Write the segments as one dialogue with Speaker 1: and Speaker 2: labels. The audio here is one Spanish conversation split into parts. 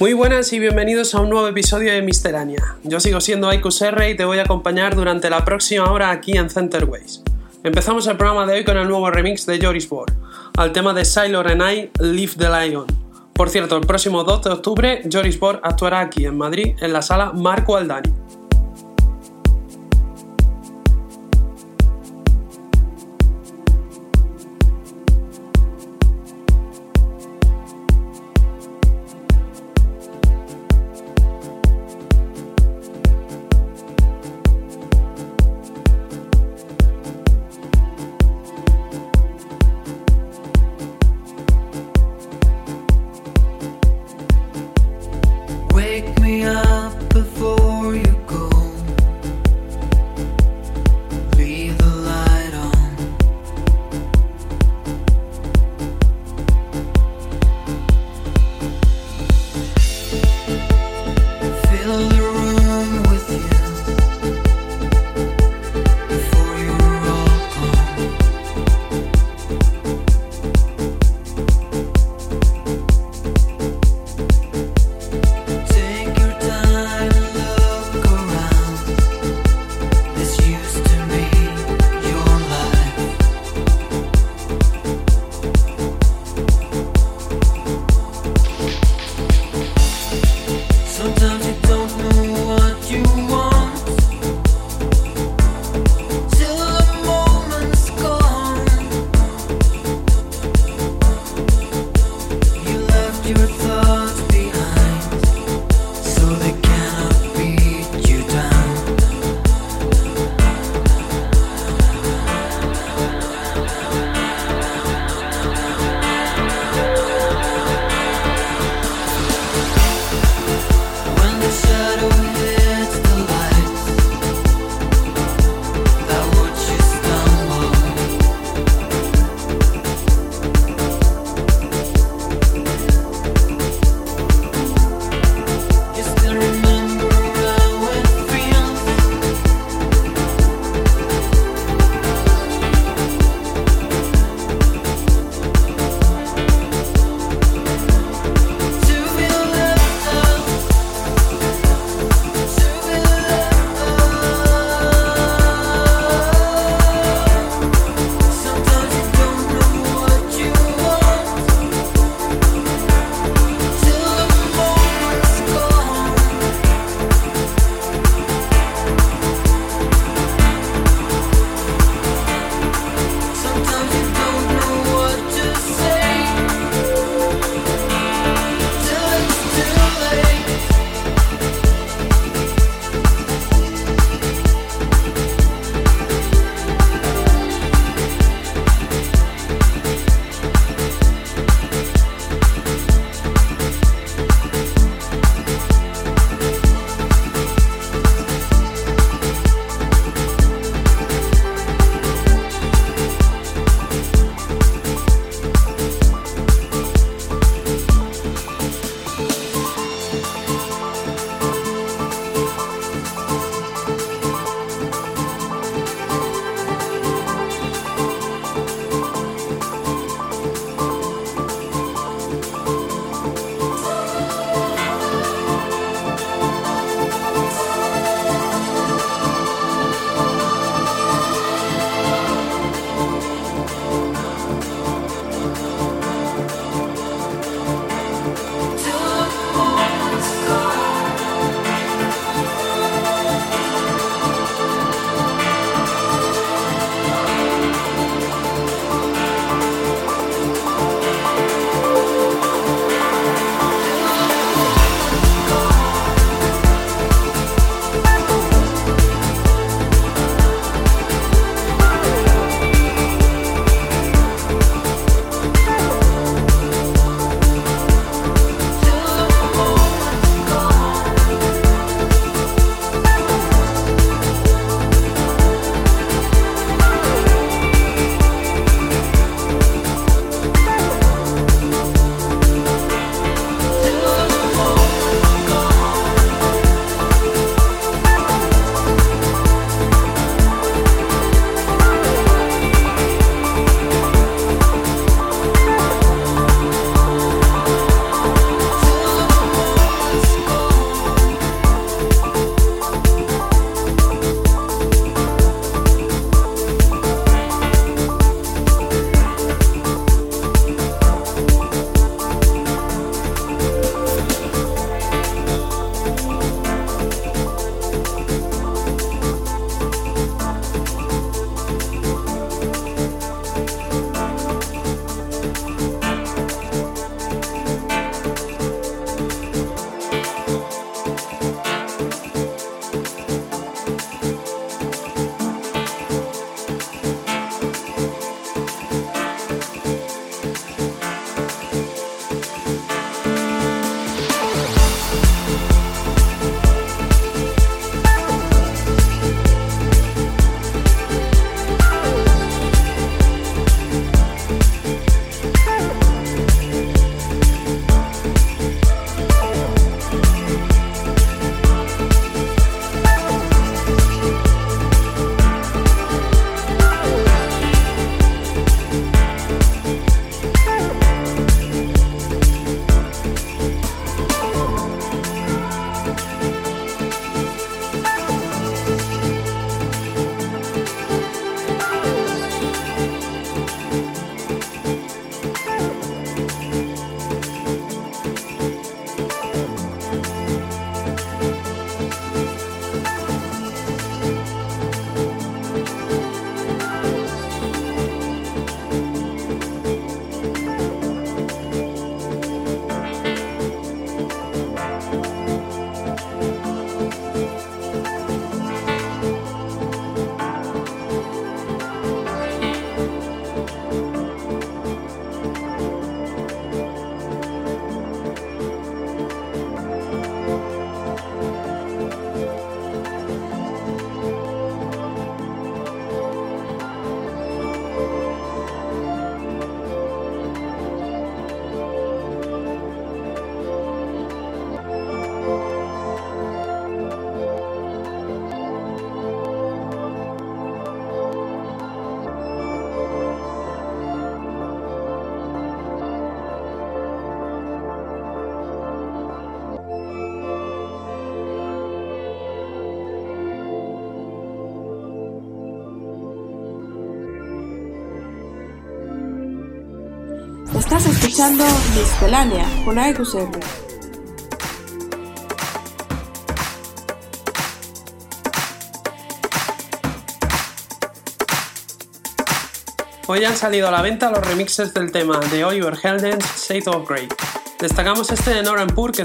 Speaker 1: Muy buenas y bienvenidos a un nuevo episodio de Misterania. Yo sigo siendo Aikus R y te voy a acompañar durante la próxima hora aquí en Centerways. Empezamos el programa de hoy con el nuevo remix de Joris Bohr, al tema de Sailor and I, Leave the Lion. Por cierto, el próximo 2 de octubre, Joris Bohr actuará aquí en Madrid en la sala Marco Aldani.
Speaker 2: Escuchando Miscelánea con AEQCR.
Speaker 1: Hoy han salido a la venta los remixes del tema de Oliver Heldens State of Grey. Destacamos este de Noran Pur que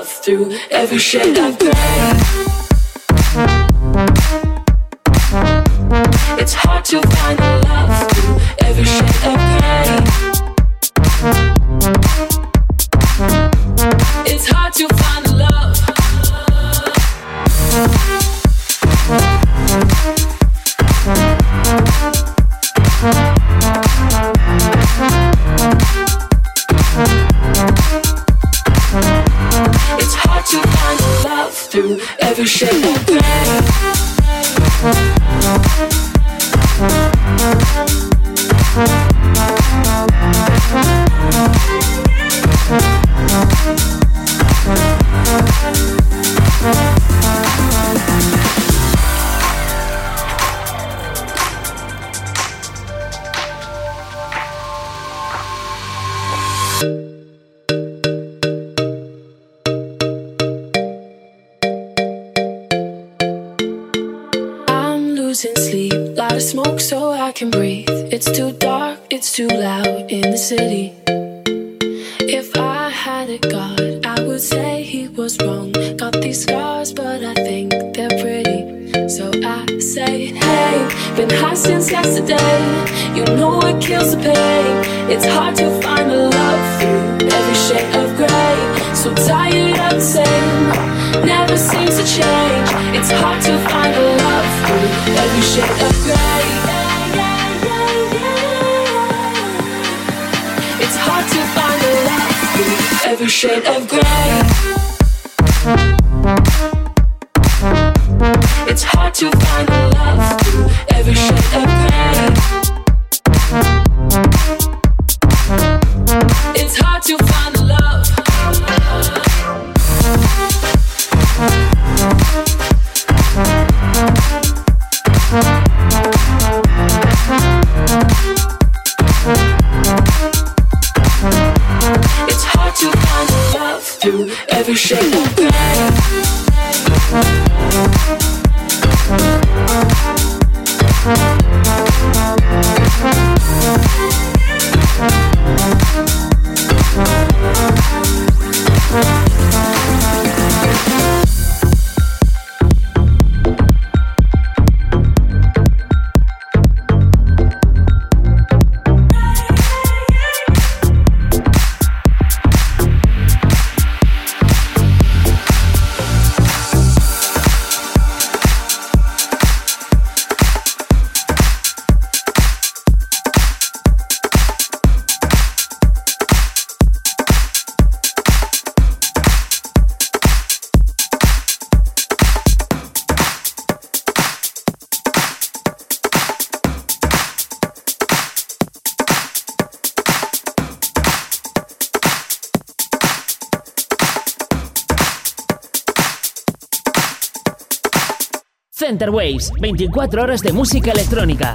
Speaker 3: love through every shade of gray. It's hard to find the love through every shade of gray. been high since yesterday. You know it kills the pain. It's hard to find a love through every shade of gray. So tired of the same, never seems to change. It's hard to find a love through every shade of gray. It's hard to find a love through every shade of gray.
Speaker 4: It's hard to find Center Waves, 24 horas de música electrónica.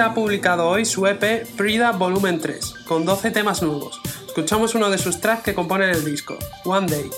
Speaker 1: Ha publicado hoy su EP Prida Volumen 3, con 12 temas nuevos. Escuchamos uno de sus tracks que componen el disco, One Day.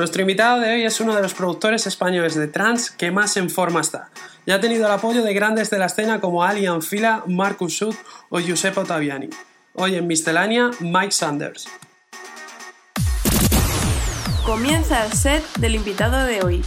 Speaker 1: Nuestro invitado de hoy es uno de los productores españoles de trance que más en forma está. Ya ha tenido el apoyo de grandes de la escena como Ali Anfila, Marcus Sud o Giuseppe Ottaviani. Hoy en Miscelánea, Mike Sanders.
Speaker 2: comienza el set del invitado de hoy.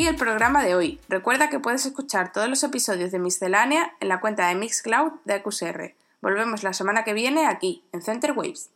Speaker 2: Aquí el programa de hoy. Recuerda que puedes escuchar todos los episodios de Miscelánea en la cuenta de Mixcloud de AQSR. Volvemos la semana que viene aquí, en Center Waves.